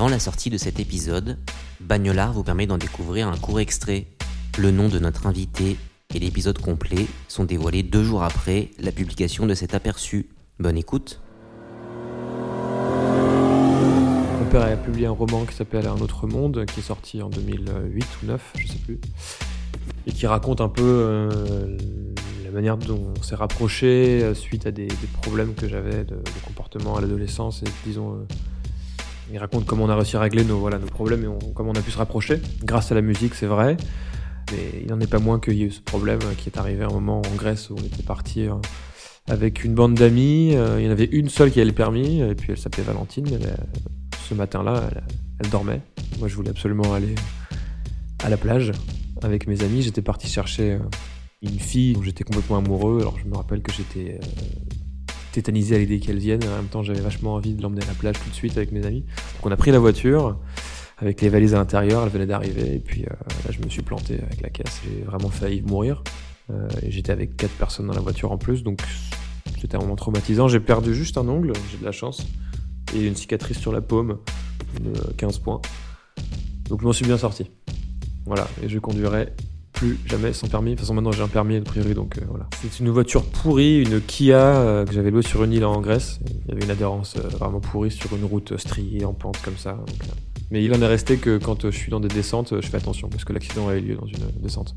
Avant la sortie de cet épisode, Bagnolard vous permet d'en découvrir un court extrait. Le nom de notre invité et l'épisode complet sont dévoilés deux jours après la publication de cet aperçu. Bonne écoute. Mon père a publié un roman qui s'appelle Un autre monde, qui est sorti en 2008 ou 2009, je sais plus, et qui raconte un peu euh, la manière dont on s'est rapproché euh, suite à des, problèmes que j'avais de, de comportement à l'adolescence et disons euh, il raconte comment on a réussi à régler nos, voilà, nos problèmes et comment on a pu se rapprocher. Grâce à la musique, c'est vrai. Mais il n'en est pas moins qu'il y a eu ce problème qui est arrivé à un moment en Grèce où on était parti euh, avec une bande d'amis. Euh, Il y en avait une seule qui avait le permis, et puis elle s'appelait Valentine. Ce matin-là, elle, elle dormait. Moi, je voulais absolument aller à la plage avec mes amis. J'étais parti chercher euh, une fille dont j'étais complètement amoureux. Alors, je me rappelle que j'étais tétanisé à l'idée qu'elle vienne. En même temps, j'avais vachement envie de l'emmener à la plage tout de suite avec mes amis. Donc, on a pris la voiture avec les valises à l'intérieur. Elle venait d'arriver. Et puis, euh, là, je me suis planté avec la caisse. J'ai vraiment failli mourir. Euh, j'étais avec quatre personnes dans la voiture en plus. Donc, c'était un moment traumatisant. J'ai perdu juste un ongle. J'ai de la chance. Et une cicatrice sur la paume de 15 points. Donc, je m'en suis bien sorti. Voilà. Et je conduirai plus jamais sans permis. De toute façon, maintenant j'ai un permis a priori, donc euh, voilà. C'est une voiture pourrie, une Kia euh, que j'avais louée sur une île en Grèce. Il y avait une adhérence euh, vraiment pourrie sur une route striée en pente comme ça. Mais il en est resté que quand je suis dans des descentes, je fais attention parce que l'accident a eu lieu dans une descente.